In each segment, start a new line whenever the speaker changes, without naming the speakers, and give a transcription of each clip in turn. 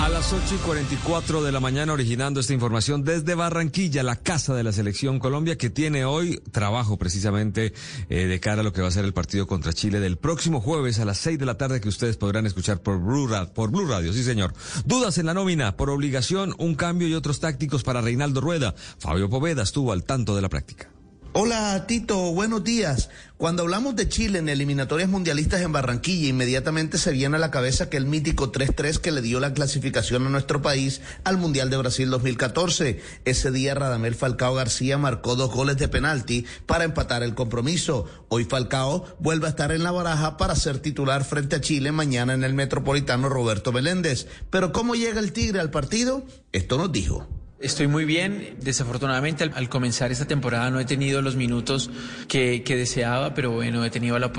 A las 8 y 44 de la mañana, originando esta información desde Barranquilla, la casa de la selección Colombia, que tiene hoy trabajo precisamente eh, de cara a lo que va a ser el partido contra Chile del próximo jueves a las 6 de la tarde, que ustedes podrán escuchar por Blue, por Blue Radio. Sí, señor. Dudas en la nómina, por obligación, un cambio y otros tácticos para Reinaldo Rueda. Fabio Poveda estuvo al tanto de la práctica.
Hola Tito, buenos días. Cuando hablamos de Chile en eliminatorias mundialistas en Barranquilla, inmediatamente se viene a la cabeza que el mítico 3-3 que le dio la clasificación a nuestro país al Mundial de Brasil 2014. Ese día Radamel Falcao García marcó dos goles de penalti para empatar el compromiso. Hoy Falcao vuelve a estar en la baraja para ser titular frente a Chile mañana en el Metropolitano Roberto Meléndez. Pero ¿cómo llega el Tigre al partido? Esto nos dijo.
Estoy muy bien. Desafortunadamente al, comenzar esta temporada no he tenido los minutos que, deseaba, pero bueno, he tenido la,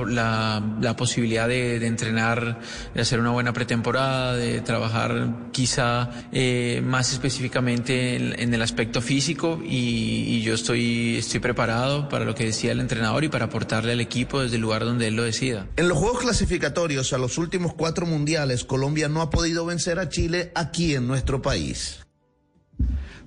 posibilidad de, entrenar, de hacer una buena pretemporada, de trabajar quizá eh, más específicamente en, el aspecto físico y, yo estoy, estoy preparado para lo que decía el entrenador y para aportarle al equipo desde el lugar donde él lo decida.
En los Juegos Clasificatorios a los últimos cuatro mundiales, Colombia no ha podido vencer a Chile aquí en nuestro país.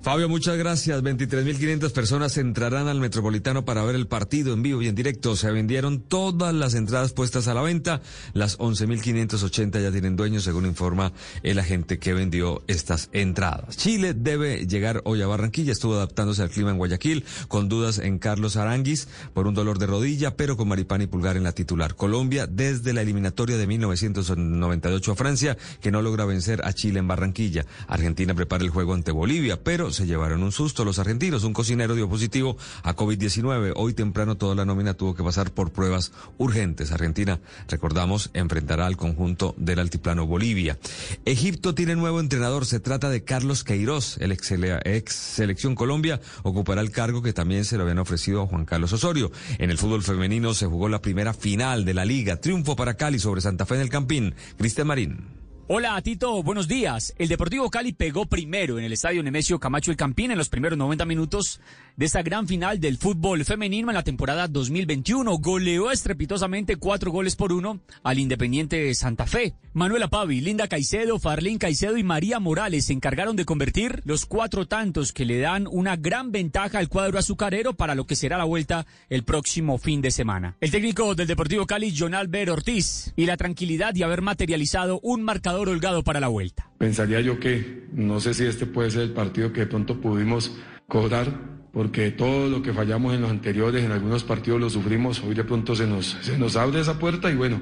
Fabio, muchas gracias. 23.500 personas entrarán al Metropolitano para ver el partido en vivo y en directo. Se vendieron todas las entradas puestas a la venta. Las 11.580 ya tienen dueños, según informa el agente que vendió estas entradas. Chile debe llegar hoy a Barranquilla. Estuvo adaptándose al clima en Guayaquil, con dudas en Carlos Aranguis por un dolor de rodilla, pero con Maripán y Pulgar en la titular. Colombia, desde la eliminatoria de 1998 a Francia, que no logra vencer a Chile en Barranquilla. Argentina prepara el juego ante Bolivia, pero se llevaron un susto los argentinos. Un cocinero dio positivo a COVID-19. Hoy temprano toda la nómina tuvo que pasar por pruebas urgentes. Argentina, recordamos, enfrentará al conjunto del altiplano Bolivia. Egipto tiene nuevo entrenador. Se trata de Carlos Queiroz, el ex, selección Colombia. Ocupará el cargo que también se lo habían ofrecido a Juan Carlos Osorio. En el fútbol femenino se jugó la primera final de la liga. Triunfo para Cali sobre Santa Fe en el Campín. Cristian Marín.
Hola Tito, buenos días. El Deportivo Cali pegó primero en el estadio Nemesio Camacho El Campín en los primeros 90 minutos de esta gran final del fútbol femenino en la temporada 2021. Goleó estrepitosamente cuatro goles por uno al Independiente de Santa Fe. Manuela Pavi, Linda Caicedo, Farlín Caicedo y María Morales se encargaron de convertir los cuatro tantos que le dan una gran ventaja al cuadro azucarero para lo que será la vuelta el próximo fin de semana. El técnico del Deportivo Cali, John Albert Ortiz, y la tranquilidad de haber materializado un marcador holgado para la vuelta.
Pensaría yo que no sé si este puede ser el partido que de pronto pudimos cobrar porque todo lo que fallamos en los anteriores, en algunos partidos lo sufrimos, hoy de pronto se nos, se nos abre esa puerta y bueno,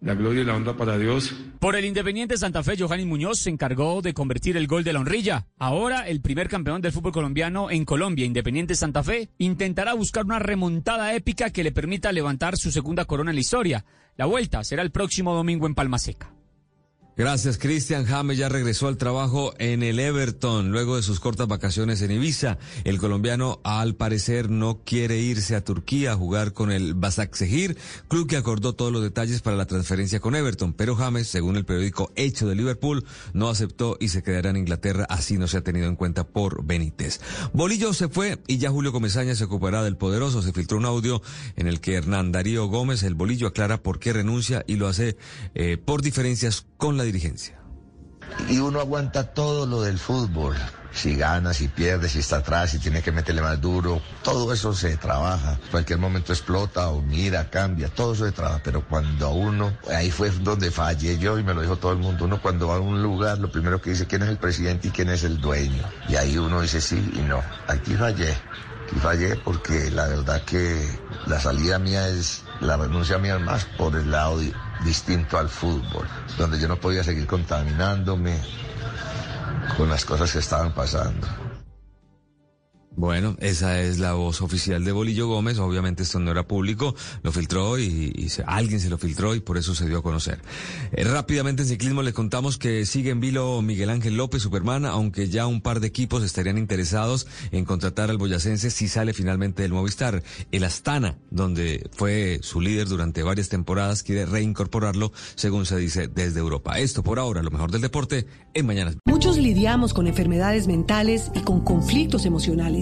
la gloria y la honra para Dios.
Por el Independiente Santa Fe, Johanny Muñoz se encargó de convertir el gol de la honrilla. Ahora, el primer campeón del fútbol colombiano en Colombia, Independiente Santa Fe, intentará buscar una remontada épica que le permita levantar su segunda corona en la historia. La vuelta será el próximo domingo en Palma Seca.
Gracias, Cristian James ya regresó al trabajo en el Everton luego de sus cortas vacaciones en Ibiza. El colombiano, al parecer, no quiere irse a Turquía a jugar con el Basaksehir, club que acordó todos los detalles para la transferencia con Everton. Pero James, según el periódico Hecho de Liverpool, no aceptó y se quedará en Inglaterra. Así no se ha tenido en cuenta por Benítez. Bolillo se fue y ya Julio Comesaña se ocupará del poderoso. Se filtró un audio en el que Hernán Darío Gómez, el Bolillo, aclara por qué renuncia y lo hace eh, por diferencias con la dirigencia.
Y uno aguanta todo lo del fútbol. Si gana, si pierde, si está atrás, si tiene que meterle más duro, todo eso se trabaja. Cualquier momento explota o mira, cambia, todo eso se trabaja. Pero cuando uno, ahí fue donde fallé yo y me lo dijo todo el mundo, uno cuando va a un lugar, lo primero que dice quién es el presidente y quién es el dueño. Y ahí uno dice sí y no. Aquí fallé. Aquí fallé porque la verdad que la salida mía es, la renuncia mía es más por el lado distinto al fútbol, donde yo no podía seguir contaminándome con las cosas que estaban pasando.
Bueno, esa es la voz oficial de Bolillo Gómez. Obviamente esto no era público, lo filtró y, alguien se lo filtró y por eso se dio a conocer. Eh, rápidamente en ciclismo le contamos que sigue en vilo Miguel Ángel López, Superman, aunque ya un par de equipos estarían interesados en contratar al boyacense si sale finalmente del Movistar. El Astana, donde fue su líder durante varias temporadas, quiere reincorporarlo, según se dice desde Europa. Esto por ahora, lo mejor del deporte, en Mañanas.
Muchos lidiamos con enfermedades mentales y con conflictos emocionales